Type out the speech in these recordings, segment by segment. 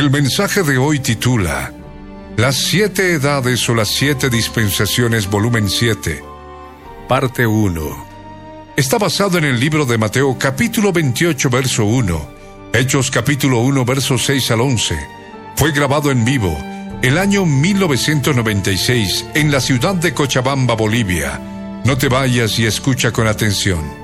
El mensaje de hoy titula Las siete edades o las siete dispensaciones, volumen 7, parte 1. Está basado en el libro de Mateo capítulo 28, verso 1, Hechos capítulo 1, verso 6 al 11. Fue grabado en vivo el año 1996 en la ciudad de Cochabamba, Bolivia. No te vayas y escucha con atención.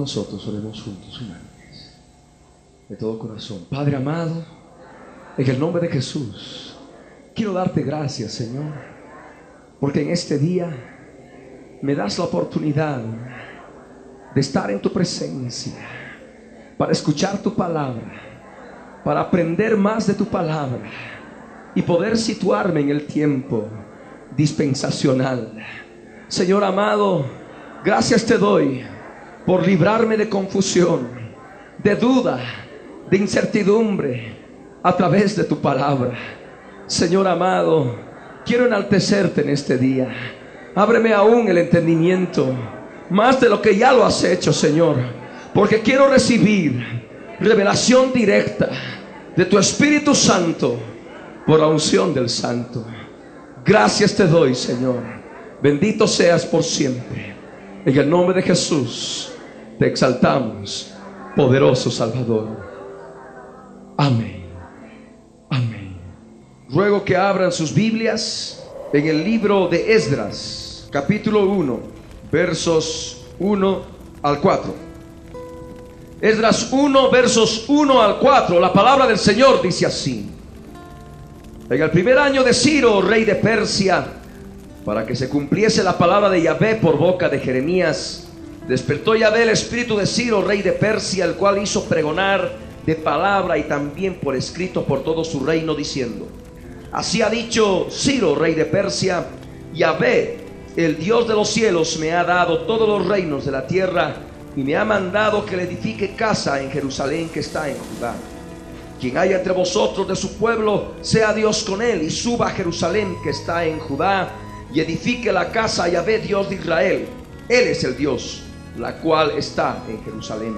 Nosotros oremos juntos unánime, de todo corazón. Padre amado, en el nombre de Jesús, quiero darte gracias, Señor, porque en este día me das la oportunidad de estar en tu presencia, para escuchar tu palabra, para aprender más de tu palabra y poder situarme en el tiempo dispensacional. Señor amado, gracias te doy por librarme de confusión, de duda, de incertidumbre a través de tu palabra. Señor amado, quiero enaltecerte en este día. Ábreme aún el entendimiento, más de lo que ya lo has hecho, Señor, porque quiero recibir revelación directa de tu Espíritu Santo por la unción del Santo. Gracias te doy, Señor. Bendito seas por siempre. En el nombre de Jesús te exaltamos, poderoso Salvador. Amén. Amén. Ruego que abran sus Biblias en el libro de Esdras, capítulo 1, versos 1 al 4. Esdras 1, versos 1 al 4. La palabra del Señor dice así. En el primer año de Ciro, rey de Persia, para que se cumpliese la palabra de Yahvé por boca de Jeremías, despertó Yahvé el espíritu de Ciro, rey de Persia, el cual hizo pregonar de palabra y también por escrito por todo su reino, diciendo, así ha dicho Ciro, rey de Persia, Yahvé, el Dios de los cielos, me ha dado todos los reinos de la tierra y me ha mandado que le edifique casa en Jerusalén que está en Judá. Quien haya entre vosotros de su pueblo, sea Dios con él y suba a Jerusalén que está en Judá y edifique la casa a Yahvé Dios de Israel. Él es el Dios, la cual está en Jerusalén.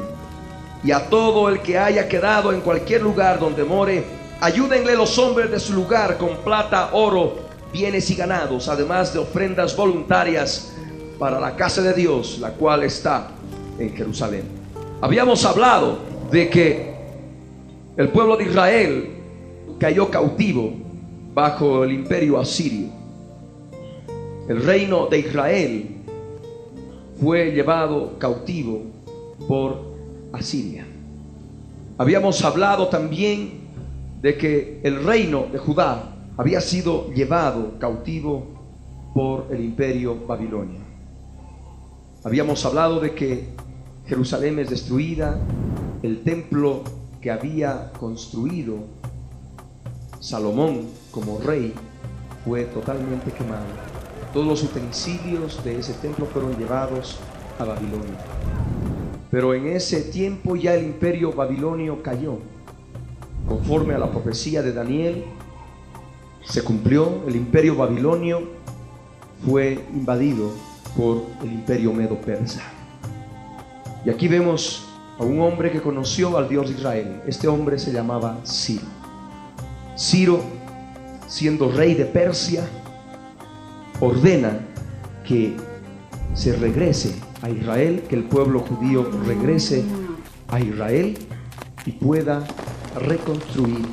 Y a todo el que haya quedado en cualquier lugar donde more, ayúdenle los hombres de su lugar con plata, oro, bienes y ganados, además de ofrendas voluntarias para la casa de Dios, la cual está en Jerusalén. Habíamos hablado de que el pueblo de Israel cayó cautivo bajo el imperio asirio. El reino de Israel fue llevado cautivo por Asiria. Habíamos hablado también de que el reino de Judá había sido llevado cautivo por el imperio babilonio. Habíamos hablado de que Jerusalén es destruida, el templo que había construido Salomón como rey fue totalmente quemado. Todos los utensilios de ese templo fueron llevados a Babilonia. Pero en ese tiempo ya el imperio babilonio cayó. Conforme a la profecía de Daniel, se cumplió, el imperio babilonio fue invadido por el imperio medo-persa. Y aquí vemos a un hombre que conoció al Dios de Israel. Este hombre se llamaba Ciro. Ciro, siendo rey de Persia, ordena que se regrese a Israel, que el pueblo judío regrese a Israel y pueda reconstruir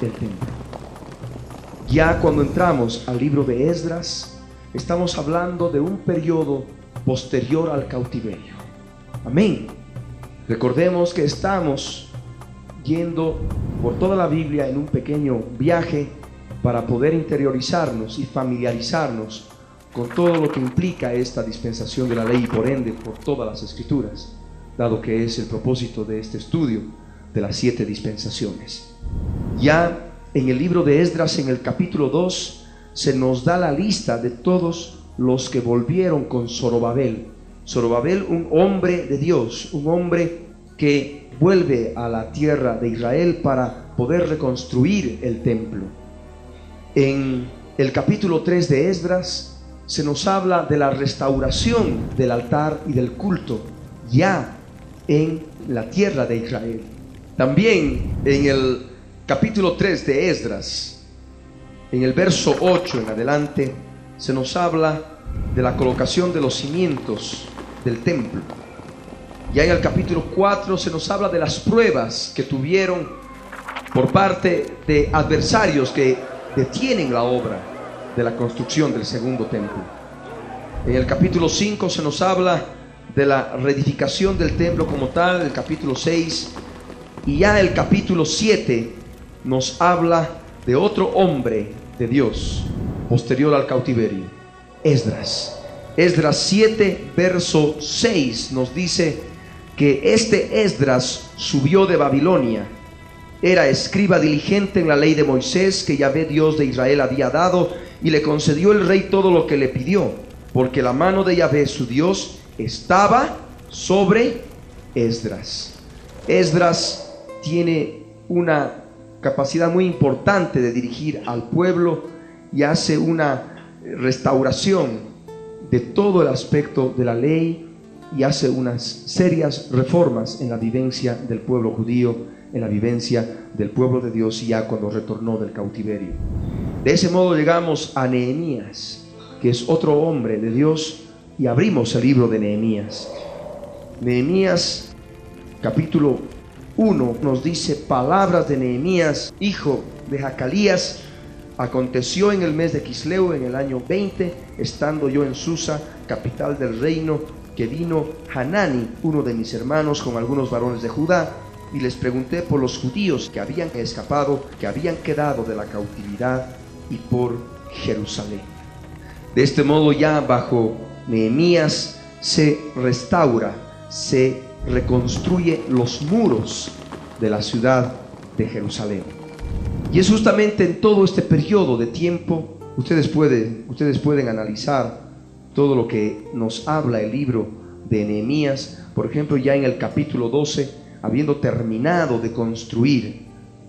el templo. Ya cuando entramos al libro de Esdras, estamos hablando de un periodo posterior al cautiverio. Amén. Recordemos que estamos yendo por toda la Biblia en un pequeño viaje para poder interiorizarnos y familiarizarnos con todo lo que implica esta dispensación de la ley y por ende por todas las escrituras, dado que es el propósito de este estudio de las siete dispensaciones. Ya en el libro de Esdras, en el capítulo 2, se nos da la lista de todos los que volvieron con Zorobabel. Zorobabel, un hombre de Dios, un hombre que vuelve a la tierra de Israel para poder reconstruir el templo. En el capítulo 3 de Esdras se nos habla de la restauración del altar y del culto ya en la tierra de Israel. También en el capítulo 3 de Esdras, en el verso 8 en adelante, se nos habla de la colocación de los cimientos del templo. Ya en el capítulo 4 se nos habla de las pruebas que tuvieron por parte de adversarios que detienen la obra de la construcción del segundo templo. En el capítulo 5 se nos habla de la reedificación del templo como tal, el capítulo 6, y ya el capítulo 7 nos habla de otro hombre de Dios posterior al cautiverio, Esdras. Esdras 7, verso 6 nos dice que este Esdras subió de Babilonia. Era escriba diligente en la ley de Moisés que Yahvé Dios de Israel había dado y le concedió el rey todo lo que le pidió, porque la mano de Yahvé su Dios estaba sobre Esdras. Esdras tiene una capacidad muy importante de dirigir al pueblo y hace una restauración de todo el aspecto de la ley y hace unas serias reformas en la vivencia del pueblo judío, en la vivencia del pueblo de Dios ya cuando retornó del cautiverio. De ese modo llegamos a Nehemías, que es otro hombre de Dios, y abrimos el libro de Nehemías. Nehemías capítulo 1 nos dice palabras de Nehemías, hijo de Jacalías. Aconteció en el mes de Quisleo, en el año 20, estando yo en Susa, capital del reino, que vino Hanani, uno de mis hermanos, con algunos varones de Judá, y les pregunté por los judíos que habían escapado, que habían quedado de la cautividad, y por Jerusalén. De este modo ya bajo Nehemías se restaura, se reconstruye los muros de la ciudad de Jerusalén. Y es justamente en todo este periodo de tiempo, ustedes pueden, ustedes pueden analizar todo lo que nos habla el libro de Nehemías, por ejemplo, ya en el capítulo 12, habiendo terminado de construir,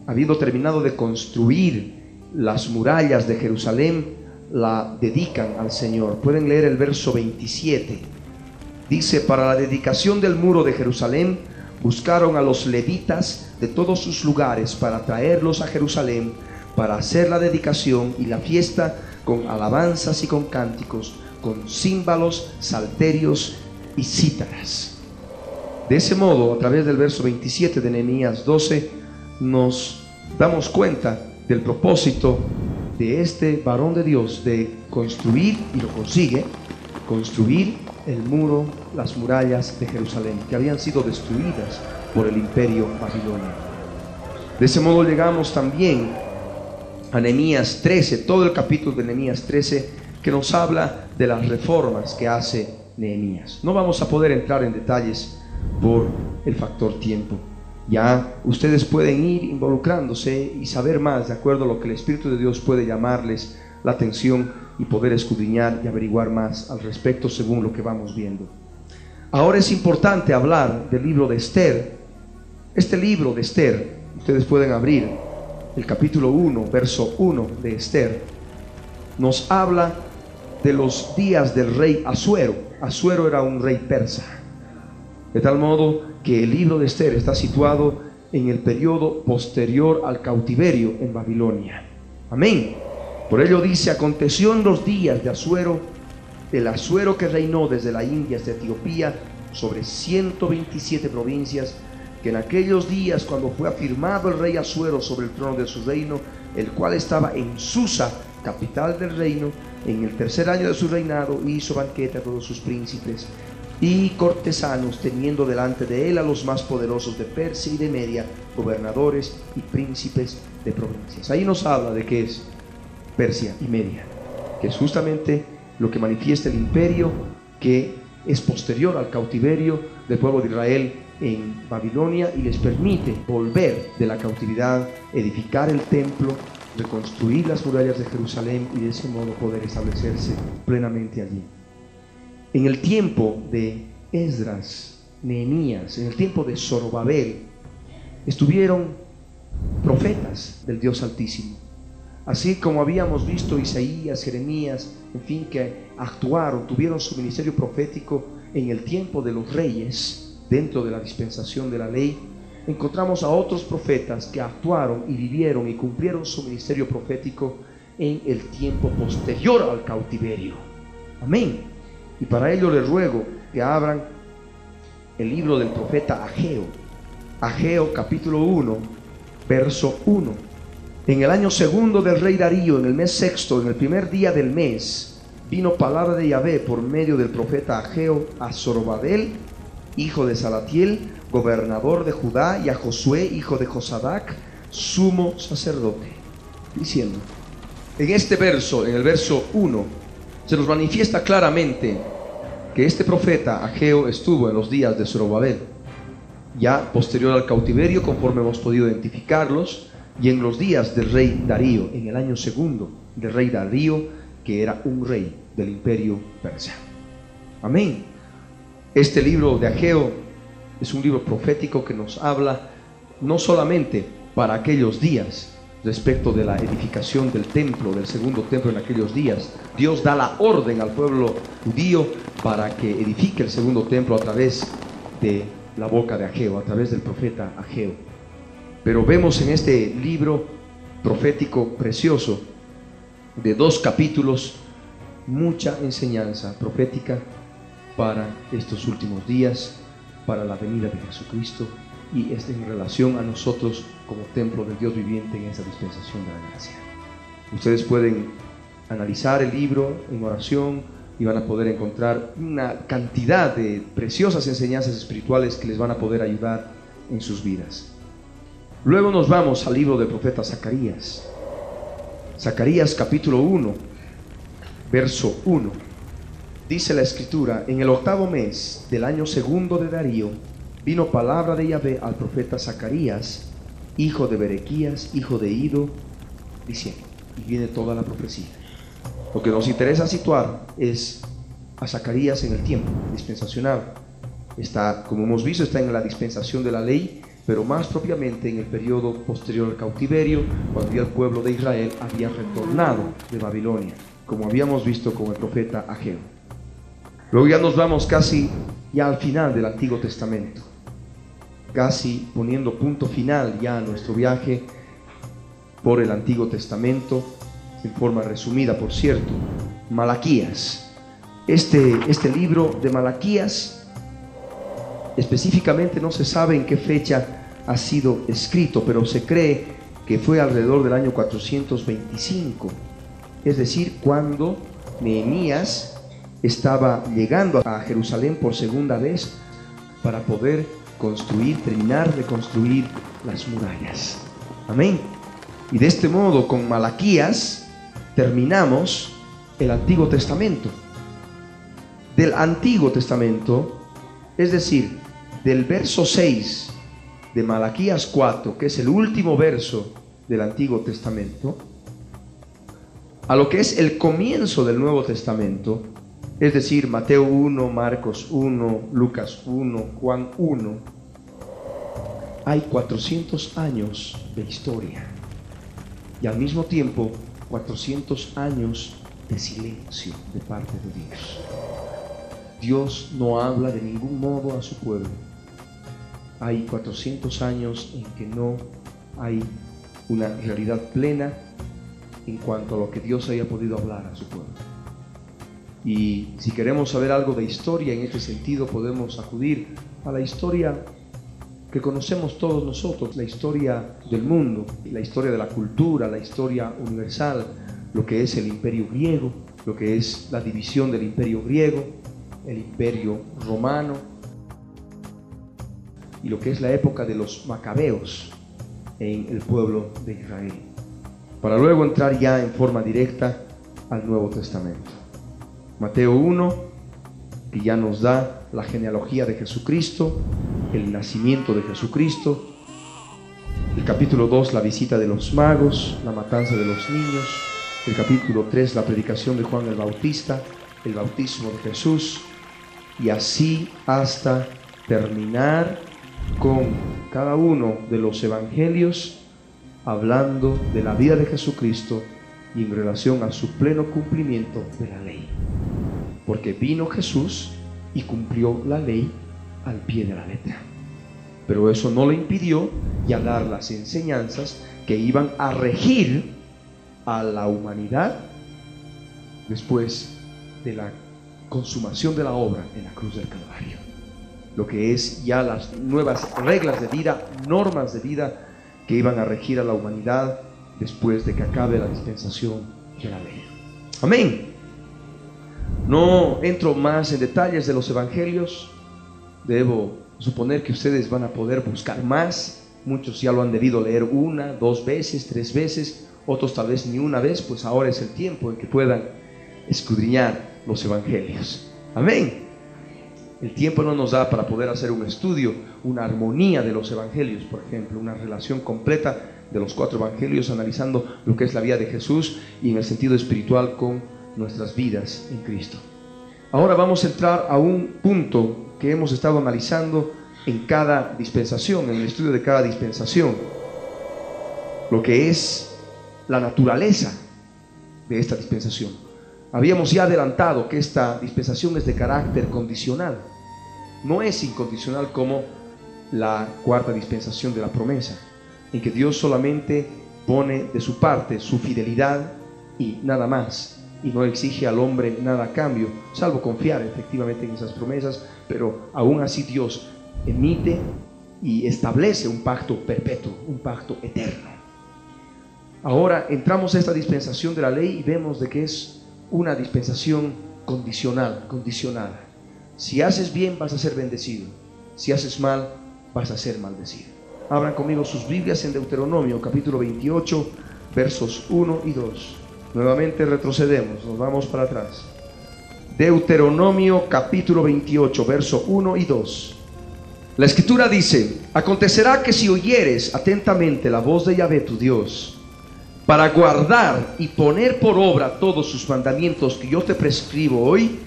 habiendo terminado de construir las murallas de Jerusalén, la dedican al Señor. Pueden leer el verso 27 Dice, para la dedicación del muro de Jerusalén, buscaron a los levitas de todos sus lugares para traerlos a Jerusalén, para hacer la dedicación y la fiesta con alabanzas y con cánticos, con címbalos, salterios y cítaras. De ese modo, a través del verso 27 de Nehemías 12, nos damos cuenta del propósito de este varón de Dios de construir, y lo consigue, construir el muro, las murallas de Jerusalén, que habían sido destruidas por el imperio babilonio. De ese modo llegamos también a Nehemías 13, todo el capítulo de Nehemías 13, que nos habla de las reformas que hace Nehemías. No vamos a poder entrar en detalles por el factor tiempo. Ya ustedes pueden ir involucrándose y saber más de acuerdo a lo que el Espíritu de Dios puede llamarles la atención y poder escudriñar y averiguar más al respecto según lo que vamos viendo. Ahora es importante hablar del libro de Esther. Este libro de Esther, ustedes pueden abrir el capítulo 1, verso 1 de Esther, nos habla de los días del rey Asuero. Asuero era un rey persa. De tal modo que el libro de Esther está situado en el periodo posterior al cautiverio en Babilonia. Amén. Por ello dice, aconteció en los días de Asuero, el Asuero que reinó desde la India hasta Etiopía sobre 127 provincias, que en aquellos días cuando fue afirmado el rey Asuero sobre el trono de su reino, el cual estaba en Susa, capital del reino, en el tercer año de su reinado, hizo banquete a todos sus príncipes y cortesanos, teniendo delante de él a los más poderosos de Persia y de Media, gobernadores y príncipes de provincias. Ahí nos habla de qué es Persia y Media, que es justamente lo que manifiesta el imperio que es posterior al cautiverio del pueblo de Israel en Babilonia y les permite volver de la cautividad, edificar el templo, reconstruir las murallas de Jerusalén y de ese modo poder establecerse plenamente allí. En el tiempo de Esdras, Nehemías, en el tiempo de Zorobabel, estuvieron profetas del Dios Altísimo. Así como habíamos visto Isaías, Jeremías, en fin, que actuaron, tuvieron su ministerio profético en el tiempo de los reyes, dentro de la dispensación de la ley, encontramos a otros profetas que actuaron y vivieron y cumplieron su ministerio profético en el tiempo posterior al cautiverio. Amén. Y para ello les ruego que abran el libro del profeta Ageo. Ageo capítulo 1, verso 1. En el año segundo del rey Darío, en el mes sexto, en el primer día del mes, vino palabra de Yahvé por medio del profeta Ageo a Zorobabel, hijo de Salatiel, gobernador de Judá, y a Josué, hijo de Josadac, sumo sacerdote, diciendo, en este verso, en el verso 1, se nos manifiesta claramente que este profeta Ageo estuvo en los días de Zorobabel, ya posterior al cautiverio, conforme hemos podido identificarlos, y en los días del rey Darío, en el año segundo del rey Darío, que era un rey del imperio persa. Amén. Este libro de Ageo es un libro profético que nos habla no solamente para aquellos días respecto de la edificación del templo, del segundo templo en aquellos días. Dios da la orden al pueblo judío para que edifique el segundo templo a través de la boca de Ageo, a través del profeta Ageo. Pero vemos en este libro profético precioso de dos capítulos mucha enseñanza profética para estos últimos días, para la venida de Jesucristo y es en relación a nosotros como templo del Dios viviente en esa dispensación de la gracia. Ustedes pueden analizar el libro en oración y van a poder encontrar una cantidad de preciosas enseñanzas espirituales que les van a poder ayudar en sus vidas. Luego nos vamos al libro del profeta Zacarías. Zacarías capítulo 1, verso 1. Dice la escritura, en el octavo mes del año segundo de Darío, vino palabra de Yahvé al profeta Zacarías, hijo de Berequías, hijo de Ido, diciendo, y viene toda la profecía. Lo que nos interesa situar es a Zacarías en el tiempo dispensacional. Está, como hemos visto, está en la dispensación de la ley, pero más propiamente en el periodo posterior al cautiverio, cuando ya el pueblo de Israel había retornado de Babilonia, como habíamos visto con el profeta Ageo. Luego ya nos vamos casi ya al final del Antiguo Testamento, casi poniendo punto final ya a nuestro viaje por el Antiguo Testamento, en forma resumida, por cierto, Malaquías. Este, este libro de Malaquías, específicamente no se sabe en qué fecha ha sido escrito, pero se cree que fue alrededor del año 425, es decir, cuando Nehemías estaba llegando a Jerusalén por segunda vez para poder construir, terminar de construir las murallas. Amén. Y de este modo, con Malaquías, terminamos el Antiguo Testamento. Del Antiguo Testamento, es decir, del verso 6 de Malaquías 4, que es el último verso del Antiguo Testamento, a lo que es el comienzo del Nuevo Testamento, es decir, Mateo 1, Marcos 1, Lucas 1, Juan 1, hay 400 años de historia y al mismo tiempo 400 años de silencio de parte de Dios. Dios no habla de ningún modo a su pueblo. Hay 400 años en que no hay una realidad plena en cuanto a lo que Dios haya podido hablar a su pueblo. Y si queremos saber algo de historia en este sentido, podemos acudir a la historia que conocemos todos nosotros, la historia del mundo, la historia de la cultura, la historia universal, lo que es el imperio griego, lo que es la división del imperio griego, el imperio romano y lo que es la época de los macabeos en el pueblo de Israel, para luego entrar ya en forma directa al Nuevo Testamento. Mateo 1, que ya nos da la genealogía de Jesucristo, el nacimiento de Jesucristo, el capítulo 2, la visita de los magos, la matanza de los niños, el capítulo 3, la predicación de Juan el Bautista, el bautismo de Jesús, y así hasta terminar con cada uno de los evangelios hablando de la vida de Jesucristo y en relación a su pleno cumplimiento de la ley. Porque vino Jesús y cumplió la ley al pie de la letra. Pero eso no le impidió ya dar las enseñanzas que iban a regir a la humanidad después de la consumación de la obra en la cruz del Calvario. Lo que es ya las nuevas reglas de vida, normas de vida que iban a regir a la humanidad después de que acabe la dispensación de la ley. Amén. No entro más en detalles de los evangelios. Debo suponer que ustedes van a poder buscar más. Muchos ya lo han debido leer una, dos veces, tres veces, otros tal vez ni una vez, pues ahora es el tiempo en que puedan escudriñar los evangelios. Amén. El tiempo no nos da para poder hacer un estudio, una armonía de los evangelios, por ejemplo, una relación completa de los cuatro evangelios analizando lo que es la vida de Jesús y en el sentido espiritual con nuestras vidas en Cristo. Ahora vamos a entrar a un punto que hemos estado analizando en cada dispensación, en el estudio de cada dispensación, lo que es la naturaleza de esta dispensación. Habíamos ya adelantado que esta dispensación es de carácter condicional. No es incondicional como la cuarta dispensación de la promesa, en que Dios solamente pone de su parte su fidelidad y nada más, y no exige al hombre nada a cambio, salvo confiar efectivamente en esas promesas, pero aún así Dios emite y establece un pacto perpetuo, un pacto eterno. Ahora entramos a esta dispensación de la ley y vemos de que es una dispensación condicional, condicionada. Si haces bien vas a ser bendecido, si haces mal vas a ser maldecido. Abran conmigo sus Biblias en Deuteronomio capítulo 28 versos 1 y 2. Nuevamente retrocedemos, nos vamos para atrás. Deuteronomio capítulo 28 verso 1 y 2. La escritura dice, acontecerá que si oyeres atentamente la voz de Yahvé tu Dios, para guardar y poner por obra todos sus mandamientos que yo te prescribo hoy,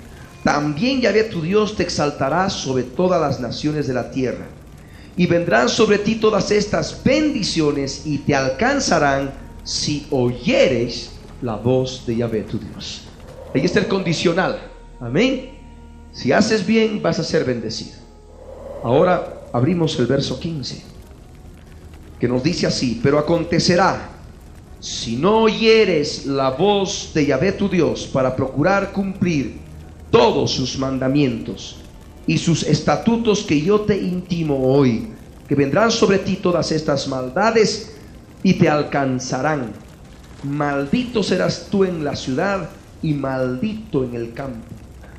también Yahvé tu Dios te exaltará sobre todas las naciones de la tierra. Y vendrán sobre ti todas estas bendiciones y te alcanzarán si oyeres la voz de Yahvé tu Dios. Ahí está el condicional. Amén. Si haces bien, vas a ser bendecido. Ahora abrimos el verso 15, que nos dice así, pero acontecerá si no oyeres la voz de Yahvé tu Dios para procurar cumplir todos sus mandamientos y sus estatutos que yo te intimo hoy, que vendrán sobre ti todas estas maldades y te alcanzarán. Maldito serás tú en la ciudad y maldito en el campo.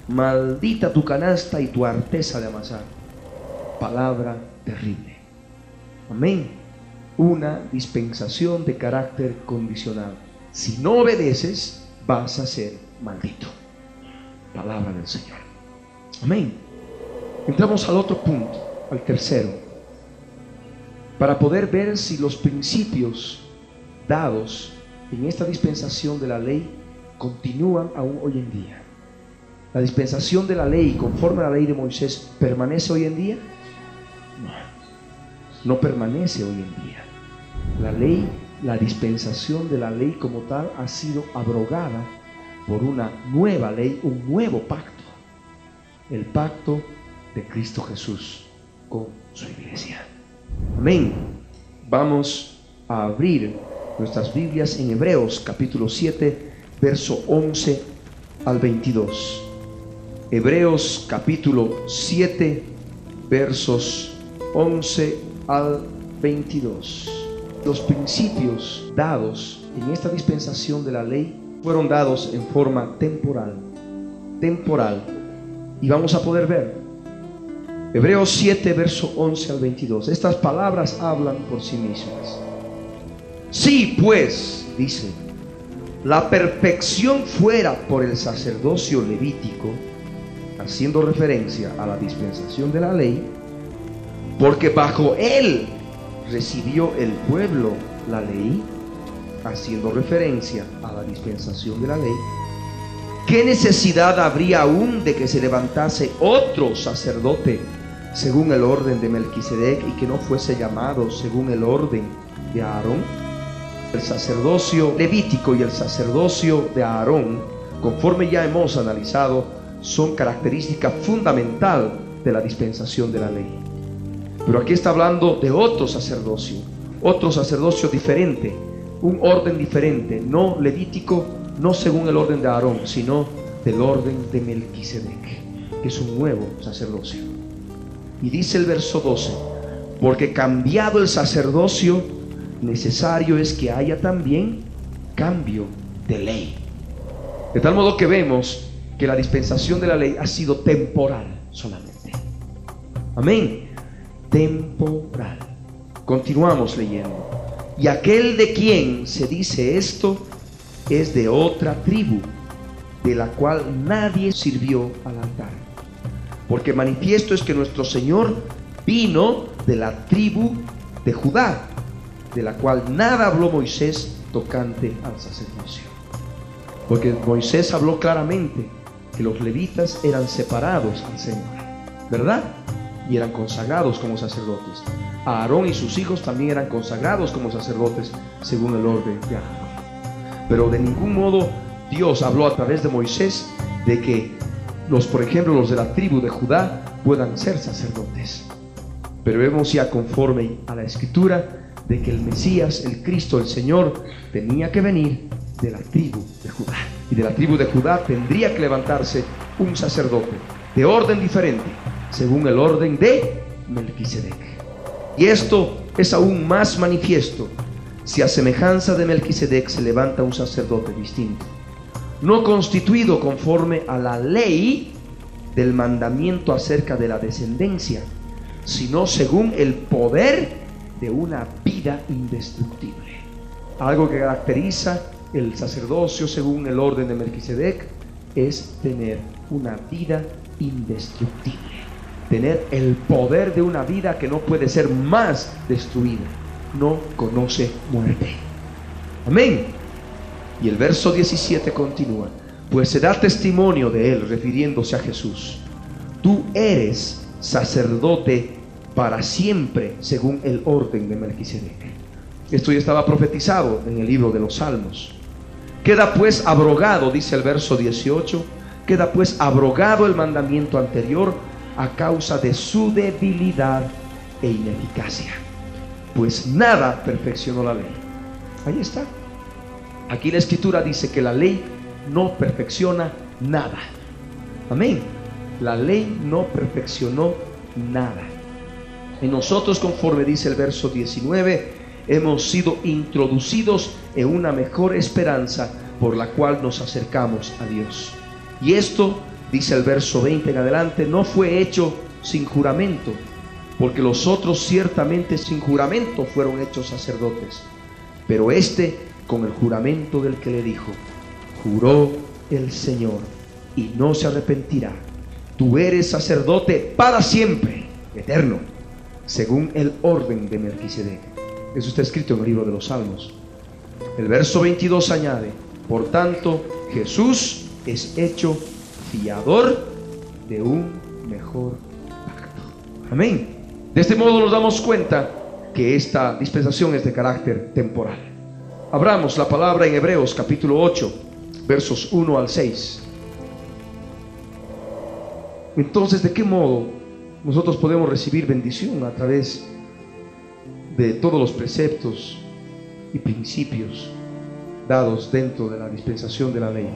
Maldita tu canasta y tu arteza de amasar. Palabra terrible. Amén una dispensación de carácter condicional. Si no obedeces, vas a ser maldito. Palabra del Señor. Amén. Entramos al otro punto, al tercero, para poder ver si los principios dados en esta dispensación de la ley continúan aún hoy en día. La dispensación de la ley conforme a la ley de Moisés permanece hoy en día. No no permanece hoy en día. La ley, la dispensación de la ley como tal ha sido abrogada por una nueva ley, un nuevo pacto. el pacto de Cristo Jesús con su iglesia. Amén. Vamos a abrir nuestras Biblias en Hebreos capítulo 7, verso 11 al 22. Hebreos capítulo 7, versos 11 al 22. Los principios dados en esta dispensación de la ley fueron dados en forma temporal. Temporal. Y vamos a poder ver. Hebreos 7, verso 11 al 22. Estas palabras hablan por sí mismas. Sí, pues, dice, la perfección fuera por el sacerdocio levítico, haciendo referencia a la dispensación de la ley, porque bajo él recibió el pueblo la ley, haciendo referencia a la dispensación de la ley, ¿qué necesidad habría aún de que se levantase otro sacerdote según el orden de Melquisedec y que no fuese llamado según el orden de Aarón? El sacerdocio levítico y el sacerdocio de Aarón, conforme ya hemos analizado, son característica fundamental de la dispensación de la ley. Pero aquí está hablando de otro sacerdocio, otro sacerdocio diferente, un orden diferente, no levítico, no según el orden de Aarón, sino del orden de Melquisedec, que es un nuevo sacerdocio. Y dice el verso 12, porque cambiado el sacerdocio, necesario es que haya también cambio de ley. De tal modo que vemos que la dispensación de la ley ha sido temporal solamente. Amén temporal. Continuamos leyendo. Y aquel de quien se dice esto es de otra tribu, de la cual nadie sirvió al altar. Porque manifiesto es que nuestro Señor vino de la tribu de Judá, de la cual nada habló Moisés tocante al sacerdocio. Porque Moisés habló claramente que los levitas eran separados al Señor, ¿verdad? y eran consagrados como sacerdotes. Aarón y sus hijos también eran consagrados como sacerdotes según el orden de Aarón. Pero de ningún modo Dios habló a través de Moisés de que los, por ejemplo, los de la tribu de Judá puedan ser sacerdotes. Pero vemos ya conforme a la escritura de que el Mesías, el Cristo, el Señor, tenía que venir de la tribu de Judá. Y de la tribu de Judá tendría que levantarse un sacerdote de orden diferente según el orden de Melquisedec. Y esto es aún más manifiesto si a semejanza de Melquisedec se levanta un sacerdote distinto, no constituido conforme a la ley del mandamiento acerca de la descendencia, sino según el poder de una vida indestructible. Algo que caracteriza el sacerdocio según el orden de Melquisedec es tener una vida indestructible tener el poder de una vida que no puede ser más destruida. No conoce muerte. Amén. Y el verso 17 continúa. Pues se da testimonio de él refiriéndose a Jesús. Tú eres sacerdote para siempre según el orden de Melquisedec. Esto ya estaba profetizado en el libro de los Salmos. Queda pues abrogado, dice el verso 18, queda pues abrogado el mandamiento anterior a causa de su debilidad e ineficacia. Pues nada perfeccionó la ley. Ahí está. Aquí la escritura dice que la ley no perfecciona nada. Amén. La ley no perfeccionó nada. Y nosotros, conforme dice el verso 19, hemos sido introducidos en una mejor esperanza por la cual nos acercamos a Dios. Y esto dice el verso 20 en adelante, no fue hecho sin juramento, porque los otros ciertamente sin juramento fueron hechos sacerdotes, pero este con el juramento del que le dijo, juró el Señor y no se arrepentirá. Tú eres sacerdote para siempre, eterno, según el orden de Melquisedec. Eso está escrito en el libro de los Salmos. El verso 22 añade, por tanto, Jesús es hecho fiador de un mejor pacto. Amén. De este modo nos damos cuenta que esta dispensación es de carácter temporal. Abramos la palabra en Hebreos capítulo 8, versos 1 al 6. Entonces, ¿de qué modo nosotros podemos recibir bendición a través de todos los preceptos y principios dados dentro de la dispensación de la ley?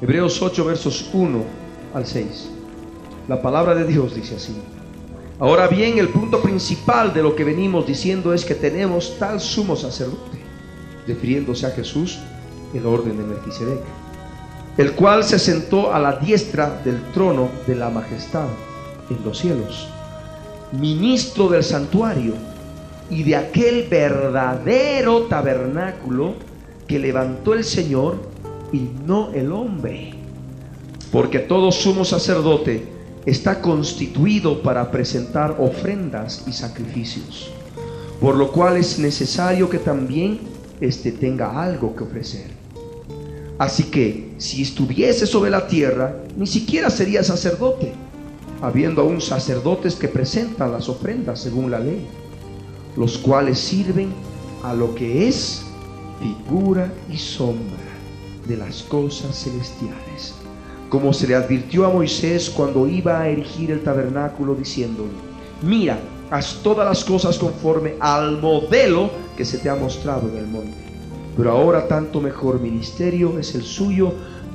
Hebreos 8, versos 1 al 6. La palabra de Dios dice así. Ahora bien, el punto principal de lo que venimos diciendo es que tenemos tal sumo sacerdote, refiriéndose a Jesús, el orden de Melquisedec, el cual se sentó a la diestra del trono de la majestad en los cielos, ministro del santuario y de aquel verdadero tabernáculo que levantó el Señor y no el hombre. Porque todo sumo sacerdote está constituido para presentar ofrendas y sacrificios, por lo cual es necesario que también éste tenga algo que ofrecer. Así que si estuviese sobre la tierra, ni siquiera sería sacerdote, habiendo aún sacerdotes que presentan las ofrendas según la ley, los cuales sirven a lo que es figura y sombra de las cosas celestiales como se le advirtió a Moisés cuando iba a erigir el tabernáculo, diciéndole, mira, haz todas las cosas conforme al modelo que se te ha mostrado en el monte. Pero ahora tanto mejor ministerio es el suyo,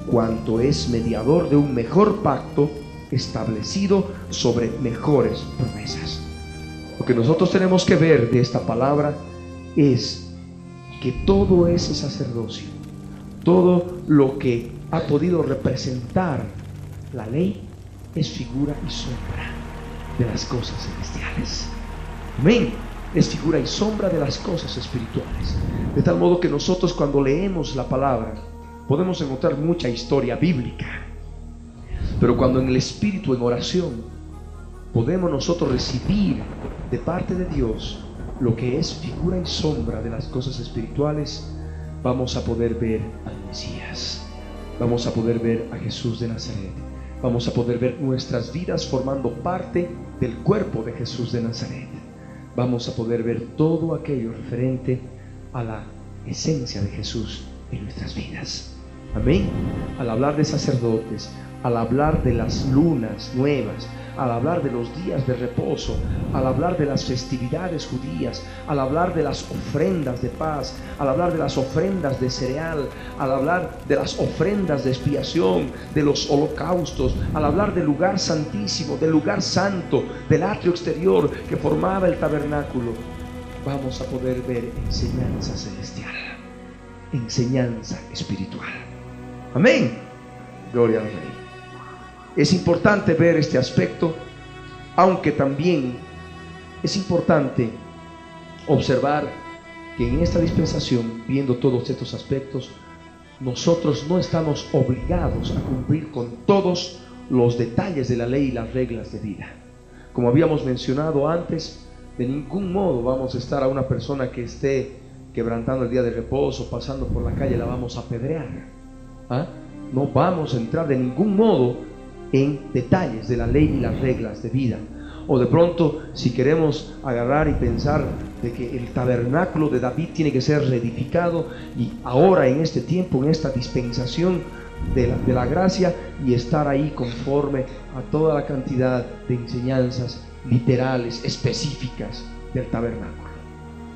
cuanto es mediador de un mejor pacto establecido sobre mejores promesas. Lo que nosotros tenemos que ver de esta palabra es que todo ese sacerdocio, todo lo que ha podido representar la ley es figura y sombra de las cosas celestiales. Amén. Es figura y sombra de las cosas espirituales. De tal modo que nosotros cuando leemos la palabra podemos encontrar mucha historia bíblica. Pero cuando en el espíritu, en oración, podemos nosotros recibir de parte de Dios lo que es figura y sombra de las cosas espirituales, vamos a poder ver al Mesías vamos a poder ver a Jesús de Nazaret. Vamos a poder ver nuestras vidas formando parte del cuerpo de Jesús de Nazaret. Vamos a poder ver todo aquello referente a la esencia de Jesús en nuestras vidas. Amén. Al hablar de sacerdotes, al hablar de las lunas nuevas, al hablar de los días de reposo, al hablar de las festividades judías, al hablar de las ofrendas de paz, al hablar de las ofrendas de cereal, al hablar de las ofrendas de expiación, de los holocaustos, al hablar del lugar santísimo, del lugar santo, del atrio exterior que formaba el tabernáculo, vamos a poder ver enseñanza celestial, enseñanza espiritual. Amén. Gloria al Rey. Es importante ver este aspecto, aunque también es importante observar que en esta dispensación, viendo todos estos aspectos, nosotros no estamos obligados a cumplir con todos los detalles de la ley y las reglas de vida. Como habíamos mencionado antes, de ningún modo vamos a estar a una persona que esté quebrantando el día de reposo, pasando por la calle, la vamos a apedrear. ¿Ah? No vamos a entrar de ningún modo en detalles de la ley y las reglas de vida. O de pronto, si queremos agarrar y pensar de que el tabernáculo de David tiene que ser reedificado y ahora en este tiempo, en esta dispensación de la, de la gracia y estar ahí conforme a toda la cantidad de enseñanzas literales, específicas del tabernáculo.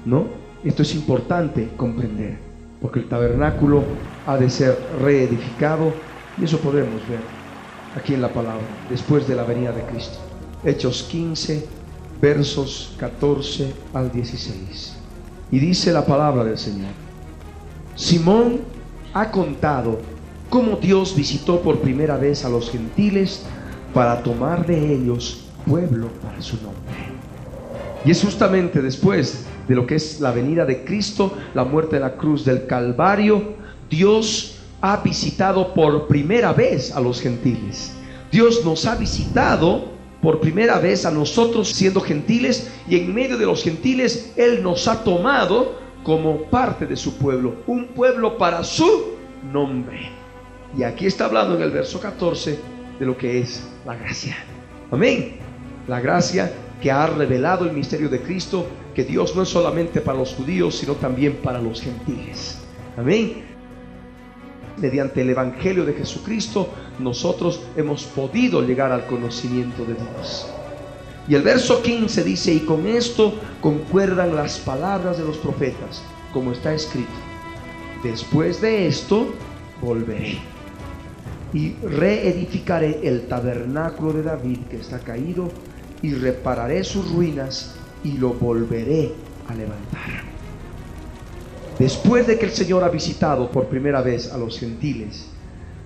¿No? Esto es importante comprender, porque el tabernáculo ha de ser reedificado y eso podemos ver aquí en la palabra, después de la venida de Cristo. Hechos 15, versos 14 al 16. Y dice la palabra del Señor. Simón ha contado cómo Dios visitó por primera vez a los gentiles para tomar de ellos pueblo para su nombre. Y es justamente después de lo que es la venida de Cristo, la muerte en la cruz del Calvario, Dios ha visitado por primera vez a los gentiles. Dios nos ha visitado por primera vez a nosotros siendo gentiles y en medio de los gentiles Él nos ha tomado como parte de su pueblo, un pueblo para su nombre. Y aquí está hablando en el verso 14 de lo que es la gracia. Amén. La gracia que ha revelado el misterio de Cristo, que Dios no es solamente para los judíos, sino también para los gentiles. Amén mediante el Evangelio de Jesucristo, nosotros hemos podido llegar al conocimiento de Dios. Y el verso 15 dice, y con esto concuerdan las palabras de los profetas, como está escrito. Después de esto, volveré y reedificaré el tabernáculo de David que está caído y repararé sus ruinas y lo volveré a levantar. Después de que el Señor ha visitado por primera vez a los gentiles,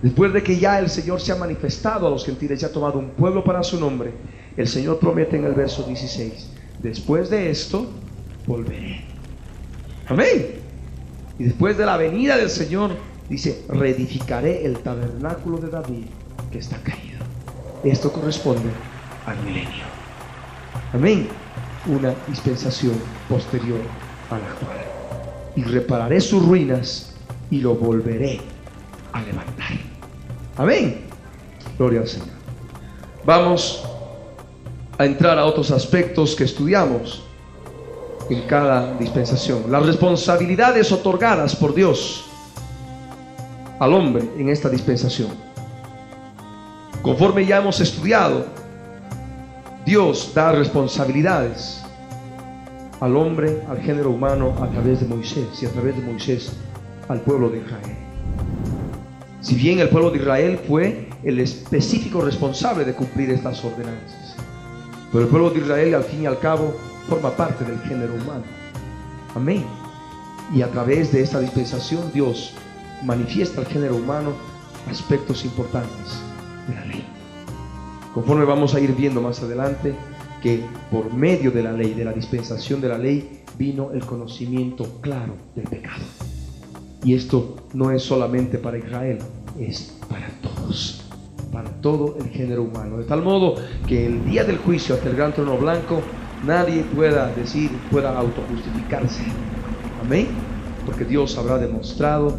después de que ya el Señor se ha manifestado a los gentiles y ha tomado un pueblo para su nombre, el Señor promete en el verso 16, después de esto volveré. Amén. Y después de la venida del Señor, dice, reedificaré el tabernáculo de David que está caído. Esto corresponde al milenio. Amén. Una dispensación posterior a la cual. Y repararé sus ruinas y lo volveré a levantar. Amén. Gloria al Señor. Vamos a entrar a otros aspectos que estudiamos en cada dispensación. Las responsabilidades otorgadas por Dios al hombre en esta dispensación. Conforme ya hemos estudiado, Dios da responsabilidades al hombre, al género humano, a través de Moisés y a través de Moisés al pueblo de Israel. Si bien el pueblo de Israel fue el específico responsable de cumplir estas ordenanzas, pero el pueblo de Israel al fin y al cabo forma parte del género humano. Amén. Y a través de esta dispensación Dios manifiesta al género humano aspectos importantes de la ley. Conforme vamos a ir viendo más adelante que por medio de la ley, de la dispensación de la ley, vino el conocimiento claro del pecado. Y esto no es solamente para Israel, es para todos, para todo el género humano. De tal modo que el día del juicio hasta el gran trono blanco, nadie pueda decir, pueda autojustificarse. Amén. Porque Dios habrá demostrado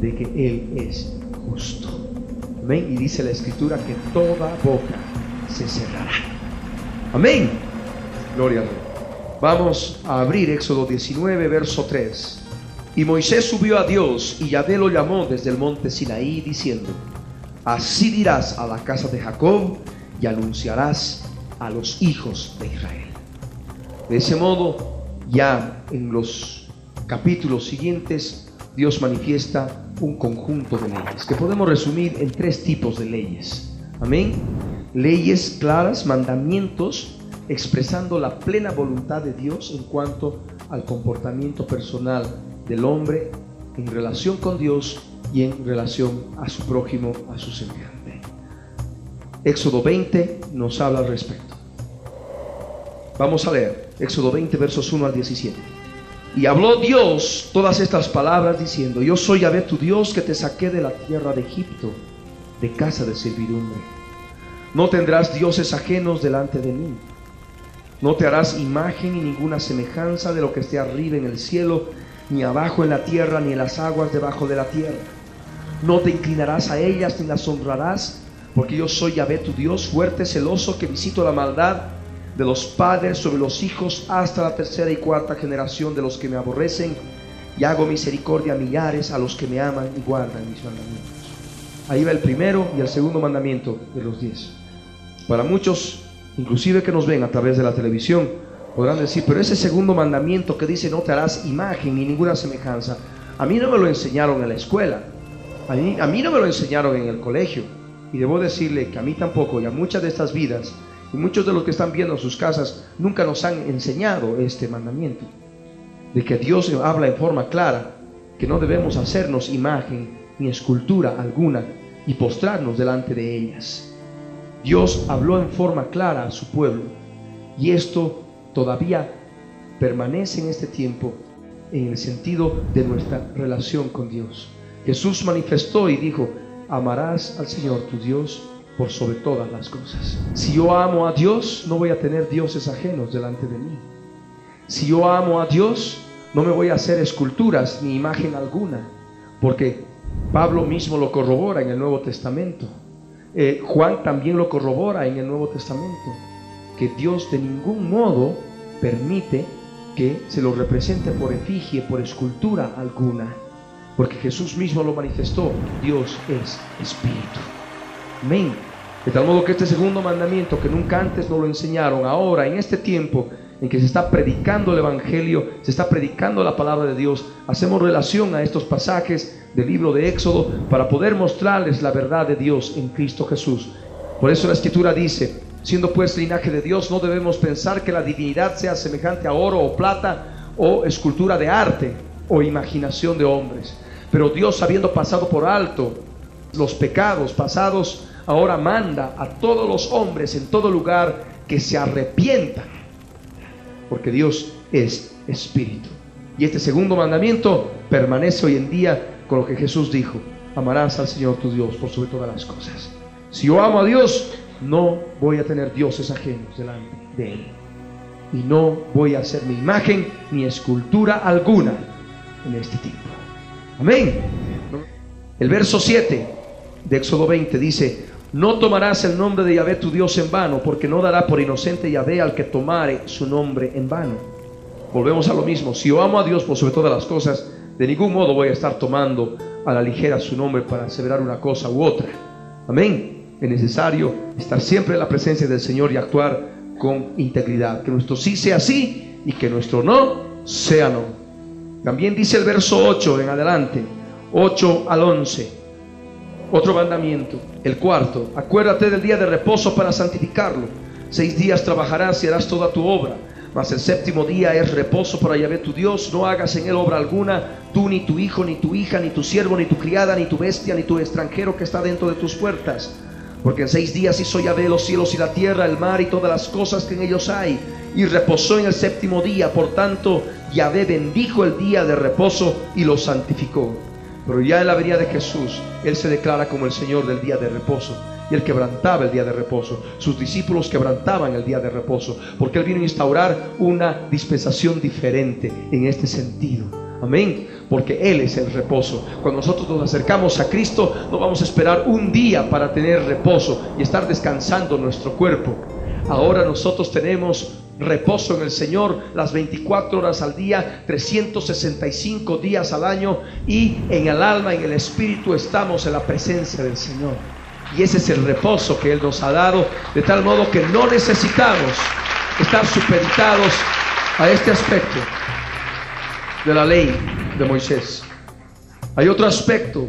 de que Él es justo. Amén. Y dice la escritura que toda boca se cerrará. Amén. Gloria a Dios. Vamos a abrir Éxodo 19, verso 3. Y Moisés subió a Dios y Yahvé lo llamó desde el monte Sinaí diciendo, así dirás a la casa de Jacob y anunciarás a los hijos de Israel. De ese modo, ya en los capítulos siguientes, Dios manifiesta un conjunto de leyes que podemos resumir en tres tipos de leyes. Amén. Leyes claras, mandamientos, expresando la plena voluntad de Dios en cuanto al comportamiento personal del hombre en relación con Dios y en relación a su prójimo, a su semejante. Éxodo 20 nos habla al respecto. Vamos a leer Éxodo 20 versos 1 al 17. Y habló Dios todas estas palabras diciendo, yo soy Yahvé tu Dios que te saqué de la tierra de Egipto, de casa de servidumbre. No tendrás dioses ajenos delante de mí. No te harás imagen ni ninguna semejanza de lo que esté arriba en el cielo, ni abajo en la tierra, ni en las aguas debajo de la tierra. No te inclinarás a ellas ni las honrarás, porque yo soy Yahvé tu Dios, fuerte, celoso, que visito la maldad de los padres sobre los hijos hasta la tercera y cuarta generación de los que me aborrecen, y hago misericordia a millares a los que me aman y guardan mis mandamientos. Ahí va el primero y el segundo mandamiento de los diez. Para muchos, inclusive que nos ven a través de la televisión, podrán decir, pero ese segundo mandamiento que dice no te harás imagen ni ninguna semejanza, a mí no me lo enseñaron en la escuela, a mí, no me lo enseñaron en el colegio, y debo decirle que a mí tampoco y a muchas de estas vidas y muchos de los que están viendo sus casas nunca nos han enseñado este mandamiento. De que Dios habla en forma clara que no debemos hacernos imagen ni escultura alguna y postrarnos delante de ellas. Dios habló en forma clara a su pueblo y esto todavía permanece en este tiempo en el sentido de nuestra relación con Dios. Jesús manifestó y dijo, amarás al Señor tu Dios por sobre todas las cosas. Si yo amo a Dios, no voy a tener dioses ajenos delante de mí. Si yo amo a Dios, no me voy a hacer esculturas ni imagen alguna, porque Pablo mismo lo corrobora en el Nuevo Testamento. Eh, Juan también lo corrobora en el Nuevo Testamento, que Dios de ningún modo permite que se lo represente por efigie, por escultura alguna, porque Jesús mismo lo manifestó, Dios es espíritu. Amén. De tal modo que este segundo mandamiento que nunca antes nos lo enseñaron, ahora en este tiempo en que se está predicando el Evangelio, se está predicando la palabra de Dios, hacemos relación a estos pasajes del libro de Éxodo para poder mostrarles la verdad de Dios en Cristo Jesús. Por eso la escritura dice, siendo pues linaje de Dios, no debemos pensar que la divinidad sea semejante a oro o plata o escultura de arte o imaginación de hombres. Pero Dios, habiendo pasado por alto los pecados pasados, ahora manda a todos los hombres en todo lugar que se arrepientan, porque Dios es espíritu. Y este segundo mandamiento permanece hoy en día con lo que Jesús dijo, amarás al Señor tu Dios por sobre todas las cosas. Si yo amo a Dios, no voy a tener dioses ajenos delante de Él. Y no voy a hacer mi imagen ni escultura alguna en este tiempo. Amén. El verso 7 de Éxodo 20 dice, no tomarás el nombre de Yahvé tu Dios en vano, porque no dará por inocente Yahvé al que tomare su nombre en vano. Volvemos a lo mismo, si yo amo a Dios por sobre todas las cosas, de ningún modo voy a estar tomando a la ligera su nombre para aseverar una cosa u otra. Amén. Es necesario estar siempre en la presencia del Señor y actuar con integridad. Que nuestro sí sea sí y que nuestro no sea no. También dice el verso 8 en adelante, 8 al 11. Otro mandamiento, el cuarto, acuérdate del día de reposo para santificarlo. Seis días trabajarás y harás toda tu obra mas el séptimo día es reposo para Yahvé tu Dios. No hagas en él obra alguna, tú ni tu hijo, ni tu hija, ni tu siervo, ni tu criada, ni tu bestia, ni tu extranjero que está dentro de tus puertas. Porque en seis días hizo Yahvé los cielos y la tierra, el mar y todas las cosas que en ellos hay. Y reposó en el séptimo día. Por tanto, Yahvé bendijo el día de reposo y lo santificó. Pero ya en la venida de Jesús, Él se declara como el Señor del día de reposo él quebrantaba el día de reposo. Sus discípulos quebrantaban el día de reposo, porque él vino a instaurar una dispensación diferente en este sentido. Amén. Porque Él es el reposo. Cuando nosotros nos acercamos a Cristo, no vamos a esperar un día para tener reposo y estar descansando nuestro cuerpo. Ahora nosotros tenemos reposo en el Señor las 24 horas al día, 365 días al año y en el alma, en el espíritu estamos en la presencia del Señor. Y ese es el reposo que Él nos ha dado, de tal modo que no necesitamos estar supeditados a este aspecto de la ley de Moisés. Hay otro aspecto.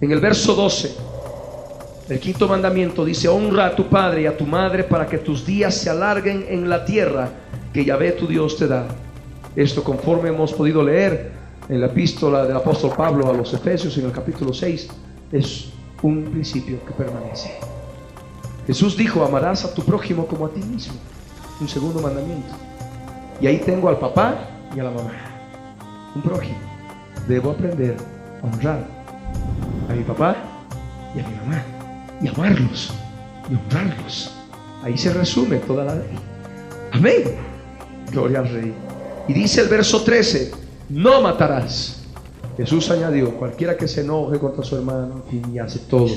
En el verso 12, el quinto mandamiento dice, honra a tu padre y a tu madre para que tus días se alarguen en la tierra que Yahvé tu Dios te da. Esto conforme hemos podido leer en la epístola del apóstol Pablo a los Efesios en el capítulo 6, es un principio que permanece. Jesús dijo, amarás a tu prójimo como a ti mismo. Un segundo mandamiento. Y ahí tengo al papá y a la mamá. Un prójimo. Debo aprender a honrar a mi papá y a mi mamá. Y amarlos y honrarlos. Ahí se resume toda la ley. Amén. Gloria al Rey. Y dice el verso 13, no matarás. Jesús añadió, cualquiera que se enoje contra su hermano, y hace todo,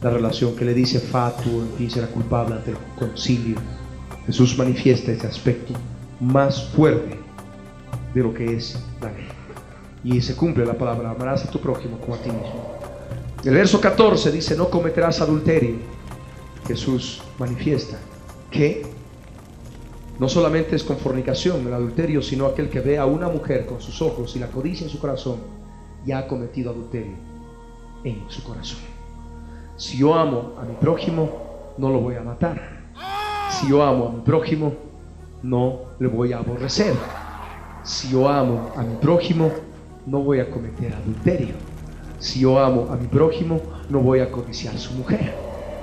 la relación que le dice fatuo, en fin, será culpable ante el concilio. Jesús manifiesta este aspecto más fuerte de lo que es la ley. Y se cumple la palabra, amarás a tu prójimo como a ti mismo. El verso 14 dice, no cometerás adulterio. Jesús manifiesta que no solamente es con fornicación el adulterio, sino aquel que ve a una mujer con sus ojos y la codicia en su corazón ya ha cometido adulterio en su corazón. Si yo amo a mi prójimo, no lo voy a matar. Si yo amo a mi prójimo, no le voy a aborrecer. Si yo amo a mi prójimo, no voy a cometer adulterio. Si yo amo a mi prójimo, no voy a codiciar su mujer.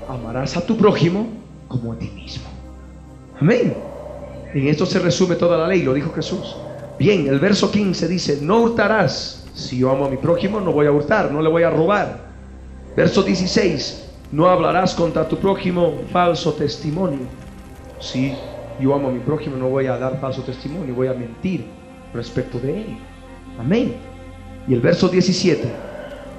Amarás a tu prójimo como a ti mismo. Amén. En esto se resume toda la ley, lo dijo Jesús. Bien, el verso 15 dice, no hurtarás si yo amo a mi prójimo, no voy a hurtar, no le voy a robar. Verso 16, no hablarás contra tu prójimo falso testimonio. Si yo amo a mi prójimo, no voy a dar falso testimonio, voy a mentir respecto de él. Amén. Y el verso 17,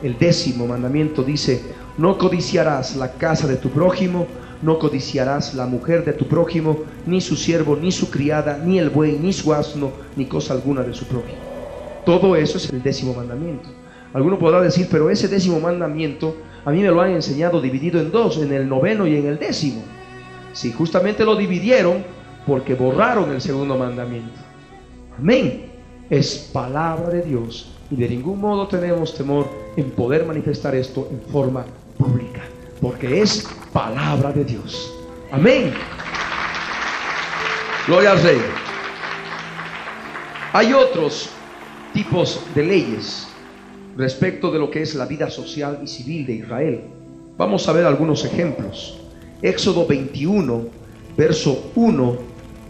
el décimo mandamiento dice, no codiciarás la casa de tu prójimo, no codiciarás la mujer de tu prójimo, ni su siervo, ni su criada, ni el buey, ni su asno, ni cosa alguna de su prójimo. Todo eso es el décimo mandamiento. Alguno podrá decir, pero ese décimo mandamiento A mí me lo han enseñado dividido en dos, en el noveno y en el décimo. Si justamente lo dividieron porque borraron el segundo mandamiento. Amén. Es palabra de Dios y de ningún modo tenemos temor en poder manifestar esto en forma pública, porque es palabra de Dios. Amén. Gloria al Rey. Hay otros tipos de leyes respecto de lo que es la vida social y civil de Israel. Vamos a ver algunos ejemplos. Éxodo 21, verso 1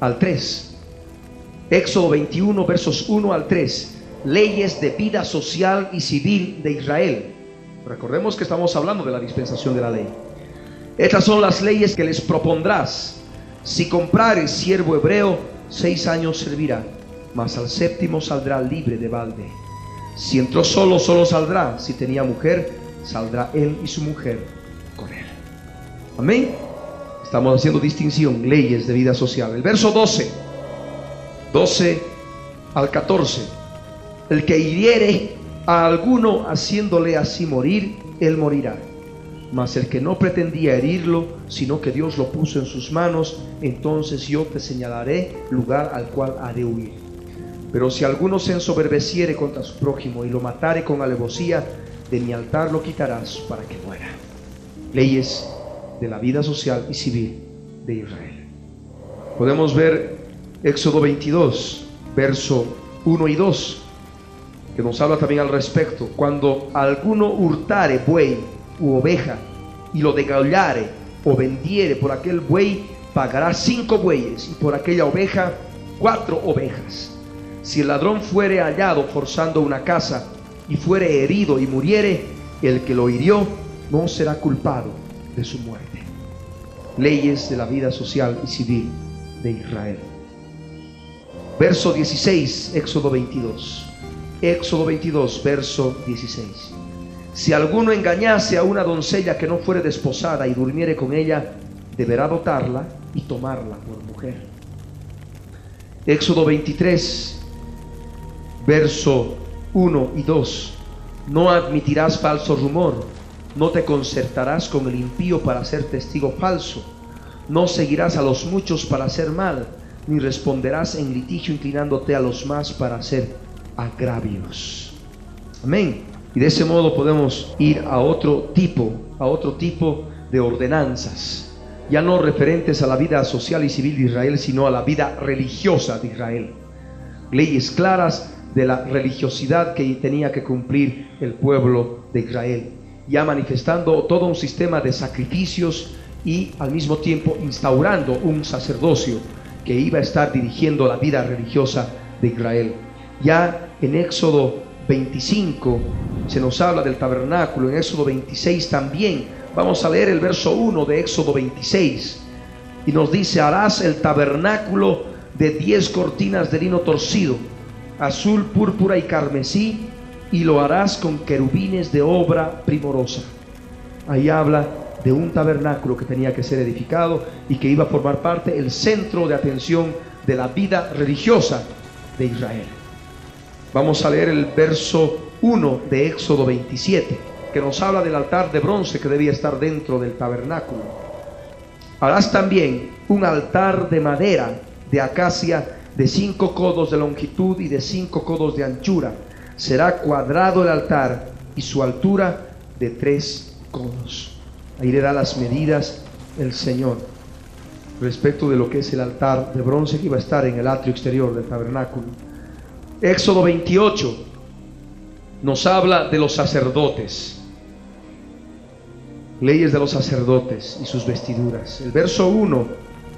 al 3. Éxodo 21, versos 1 al 3. Leyes de vida social y civil de Israel. Recordemos que estamos hablando de la dispensación de la ley. Estas son las leyes que les propondrás. Si comprares siervo hebreo, seis años servirá, mas al séptimo saldrá libre de balde. Si entró solo, solo saldrá. Si tenía mujer, saldrá él y su mujer con él. Amén. Estamos haciendo distinción, leyes de vida social. El verso 12, 12 al 14. El que hiriere a alguno haciéndole así morir, él morirá. Mas el que no pretendía herirlo, sino que Dios lo puso en sus manos, entonces yo te señalaré lugar al cual ha de huir. Pero si alguno se ensoberbeciere contra su prójimo y lo matare con alevosía, de mi altar lo quitarás para que muera. Leyes de la vida social y civil de Israel. Podemos ver Éxodo 22, verso 1 y 2, que nos habla también al respecto. Cuando alguno hurtare buey u oveja y lo degollare o vendiere por aquel buey, pagará cinco bueyes y por aquella oveja cuatro ovejas. Si el ladrón fuere hallado forzando una casa y fuere herido y muriere, el que lo hirió no será culpado de su muerte. Leyes de la vida social y civil de Israel. Verso 16, Éxodo 22. Éxodo 22, verso 16. Si alguno engañase a una doncella que no fuere desposada y durmiere con ella, deberá dotarla y tomarla por mujer. Éxodo 23, verso 1 y 2. No admitirás falso rumor, no te concertarás con el impío para ser testigo falso, no seguirás a los muchos para hacer mal, ni responderás en litigio inclinándote a los más para hacer agravios. Amén. Y de ese modo podemos ir a otro tipo, a otro tipo de ordenanzas, ya no referentes a la vida social y civil de Israel, sino a la vida religiosa de Israel. Leyes claras de la religiosidad que tenía que cumplir el pueblo de Israel, ya manifestando todo un sistema de sacrificios y al mismo tiempo instaurando un sacerdocio que iba a estar dirigiendo la vida religiosa de Israel. Ya en Éxodo 25 se nos habla del tabernáculo, en Éxodo 26 también. Vamos a leer el verso 1 de Éxodo 26 y nos dice, harás el tabernáculo de 10 cortinas de lino torcido, azul, púrpura y carmesí, y lo harás con querubines de obra primorosa. Ahí habla de un tabernáculo que tenía que ser edificado y que iba a formar parte el centro de atención de la vida religiosa de Israel. Vamos a leer el verso 1 de Éxodo 27, que nos habla del altar de bronce que debía estar dentro del tabernáculo. Harás también un altar de madera de acacia de cinco codos de longitud y de cinco codos de anchura. Será cuadrado el altar y su altura de tres codos. Ahí le da las medidas el Señor respecto de lo que es el altar de bronce que iba a estar en el atrio exterior del tabernáculo. Éxodo 28 nos habla de los sacerdotes, leyes de los sacerdotes y sus vestiduras. El verso 1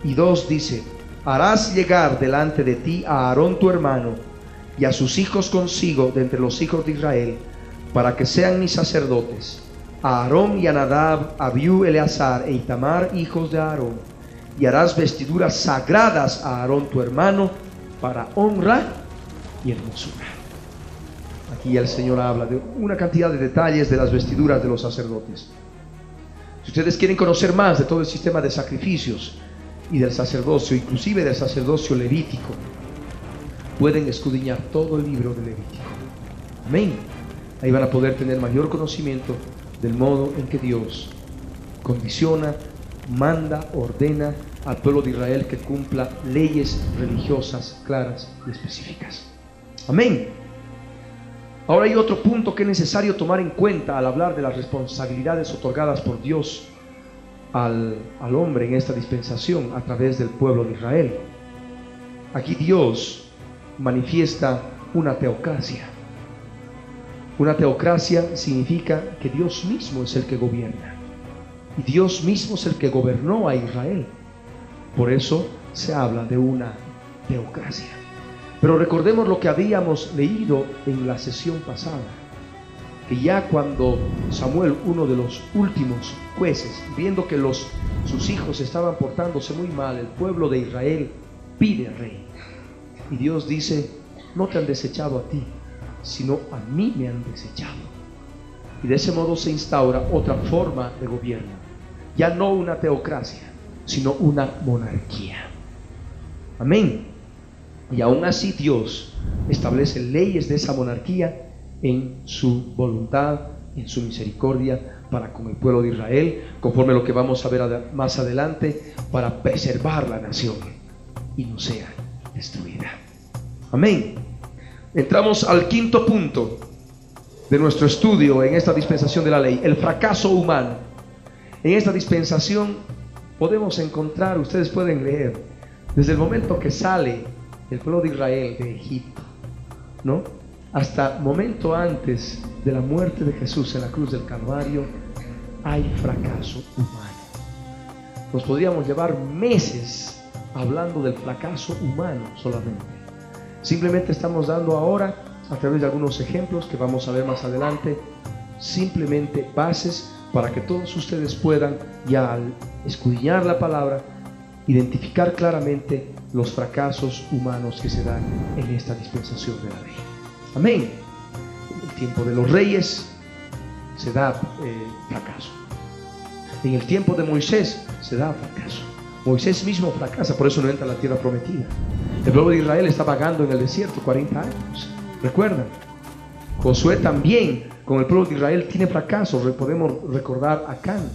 y 2 dice, harás llegar delante de ti a Aarón tu hermano y a sus hijos consigo de entre los hijos de Israel, para que sean mis sacerdotes, a Aarón y a Nadab, Abiú, Eleazar e Itamar, hijos de Aarón, y harás vestiduras sagradas a Aarón tu hermano para honra y hermosura. Aquí el Señor habla de una cantidad de detalles de las vestiduras de los sacerdotes. Si ustedes quieren conocer más de todo el sistema de sacrificios y del sacerdocio, inclusive del sacerdocio levítico, pueden escudriñar todo el libro de Levítico. Amén. Ahí van a poder tener mayor conocimiento del modo en que Dios condiciona, manda, ordena al pueblo de Israel que cumpla leyes religiosas claras y específicas. Amén. Ahora hay otro punto que es necesario tomar en cuenta al hablar de las responsabilidades otorgadas por Dios al, al, hombre en esta dispensación a través del pueblo de Israel. Aquí Dios manifiesta una teocracia. Una teocracia significa que Dios mismo es el que gobierna. Y Dios mismo es el que gobernó a Israel. Por eso se habla de una teocracia. Pero recordemos lo que habíamos leído en la sesión pasada, que ya cuando Samuel, uno de los últimos jueces, viendo que los, sus hijos estaban portándose muy mal, el pueblo de Israel pide rey. Y Dios dice, no te han desechado a ti, sino a mí me han desechado. Y de ese modo se instaura otra forma de gobierno, ya no una teocracia, sino una monarquía. Amén. Y aún así Dios establece leyes de esa monarquía en su voluntad, en su misericordia para con el pueblo de Israel, conforme a lo que vamos a ver más adelante, para preservar la nación y no sea destruida. Amén. Entramos al quinto punto de nuestro estudio en esta dispensación de la ley, el fracaso humano. En esta dispensación podemos encontrar, ustedes pueden leer, desde el momento que sale el pueblo de Israel de Egipto, ¿no? Hasta momento antes de la muerte de Jesús en la cruz del Calvario, hay fracaso humano. Nos podríamos llevar meses hablando del fracaso humano solamente. Simplemente estamos dando ahora, a través de algunos ejemplos que vamos a ver más adelante, simplemente bases para que todos ustedes puedan, ya al escudriñar la palabra, identificar claramente los fracasos humanos que se dan en esta dispensación de la ley. Amén. En el tiempo de los reyes se da eh, fracaso. En el tiempo de Moisés se da fracaso. Moisés mismo fracasa, por eso no entra a la tierra prometida. El pueblo de Israel está vagando en el desierto 40 años. ¿Recuerdan? Josué también con el pueblo de Israel tiene fracaso. Podemos recordar a Acán.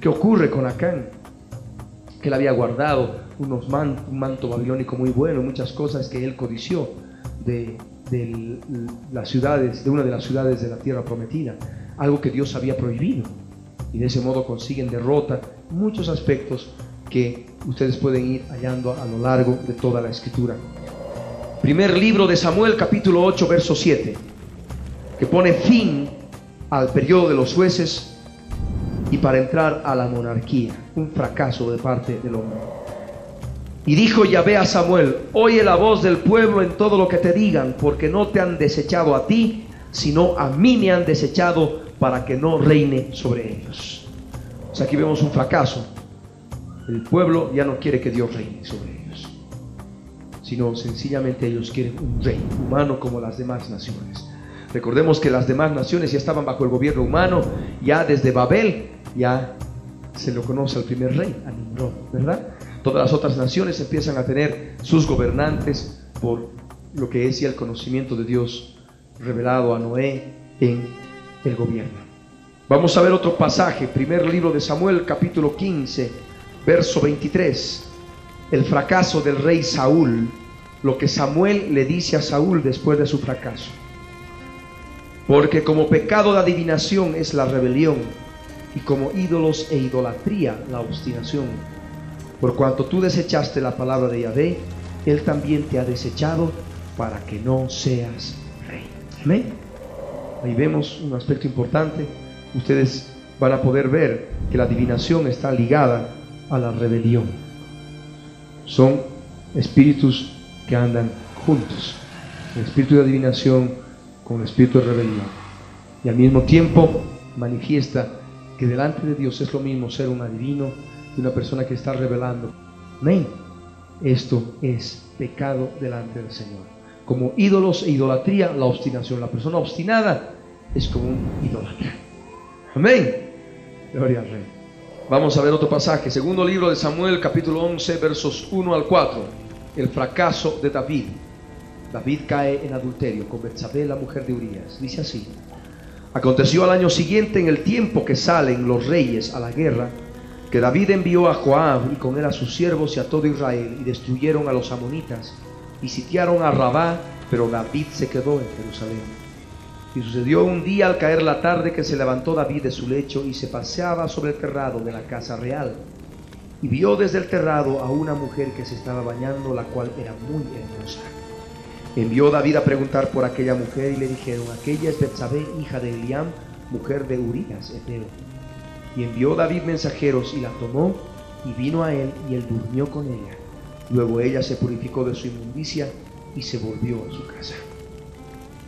¿Qué ocurre con Acán? Que él había guardado unos un manto babilónico muy bueno, muchas cosas que él codició de, de las ciudades, de una de las ciudades de la tierra prometida, algo que Dios había prohibido. Y de ese modo consiguen derrota muchos aspectos que ustedes pueden ir hallando a lo largo de toda la escritura. Primer libro de Samuel, capítulo 8, verso 7 que pone fin al periodo de los jueces y para entrar a la monarquía, un fracaso de parte del hombre. Y dijo Yahvé a Samuel, oye la voz del pueblo en todo lo que te digan, porque no te han desechado a ti, sino a mí me han desechado para que no reine sobre ellos. O sea, aquí vemos un fracaso. El pueblo ya no quiere que Dios reine sobre ellos, sino sencillamente ellos quieren un rey humano como las demás naciones. Recordemos que las demás naciones ya estaban bajo el gobierno humano, ya desde Babel, ya se lo conoce al primer rey, a Nimrod, ¿verdad? Todas las otras naciones empiezan a tener sus gobernantes por lo que es el conocimiento de Dios revelado a Noé en el gobierno. Vamos a ver otro pasaje, primer libro de Samuel, capítulo 15, verso 23. El fracaso del rey Saúl, lo que Samuel le dice a Saúl después de su fracaso. Porque como pecado de adivinación es la rebelión, y como ídolos e idolatría la obstinación. Por cuanto tú desechaste la palabra de Yahvé, Él también te ha desechado para que no seas rey. Amén. Ahí vemos un aspecto importante. Ustedes van a poder ver que la adivinación está ligada a la rebelión. Son espíritus que andan juntos. El espíritu de adivinación con espíritu de rebelión. Y al mismo tiempo manifiesta que delante de Dios es lo mismo ser un adivino y una persona que está revelando. Amén. Esto es pecado delante del Señor. Como ídolos e idolatría, la obstinación. La persona obstinada es como un idólatra. Amén. Gloria al Rey. Vamos a ver otro pasaje. Segundo libro de Samuel, capítulo 11, versos 1 al 4. El fracaso de David. David cae en adulterio con Betsabé, la mujer de Urias. Dice así: Aconteció al año siguiente, en el tiempo que salen los reyes a la guerra, que David envió a Joab y con él a sus siervos y a todo Israel y destruyeron a los amonitas y sitiaron a Rabá, pero David se quedó en Jerusalén. Y sucedió un día al caer la tarde que se levantó David de su lecho y se paseaba sobre el terrado de la casa real. Y vio desde el terrado a una mujer que se estaba bañando, la cual era muy hermosa. Envió David a preguntar por aquella mujer y le dijeron, aquella es Betsabé, hija de Eliam, mujer de Urías, Eteo. Y envió David mensajeros y la tomó y vino a él y él durmió con ella. Luego ella se purificó de su inmundicia y se volvió a su casa.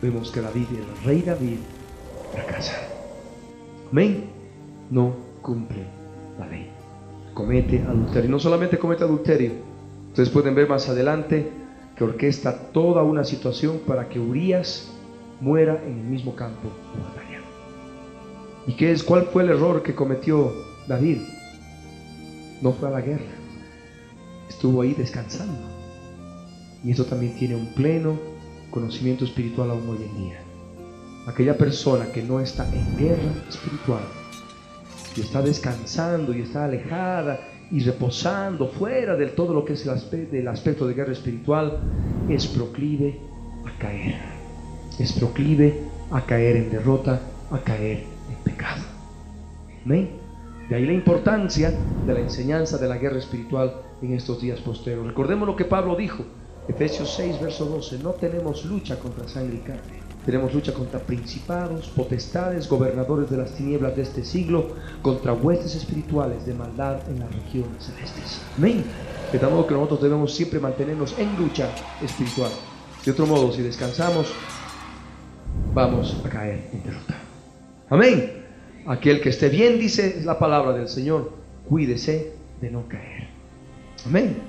Vemos que David, el rey David, fracasa. Amén. No cumple la ley. Comete adulterio. No solamente comete adulterio. Ustedes pueden ver más adelante que orquesta toda una situación para que Urias muera en el mismo campo. ¿Y qué es? ¿Cuál fue el error que cometió David? No fue a la guerra, estuvo ahí descansando. Y eso también tiene un pleno conocimiento espiritual aún hoy en día. Aquella persona que no está en guerra espiritual y está descansando y está alejada y reposando fuera de todo lo que es el aspecto, del aspecto de guerra espiritual, es proclive a caer. Es proclive a caer en derrota, a caer en pecado. Amén. De ahí la importancia de la enseñanza de la guerra espiritual en estos días posteriores. Recordemos lo que Pablo dijo, Efesios 6, verso 12, no tenemos lucha contra sangre y carne tenemos lucha contra principados, potestades, gobernadores de las tinieblas de este siglo, contra huestes espirituales de maldad en las regiones celestes. Amén. De tal modo que nosotros debemos siempre mantenernos en lucha espiritual. De otro modo, si descansamos, vamos a caer en derrota. Amén. Aquel que esté bien, dice la palabra del Señor, cuídese de no caer. Amén.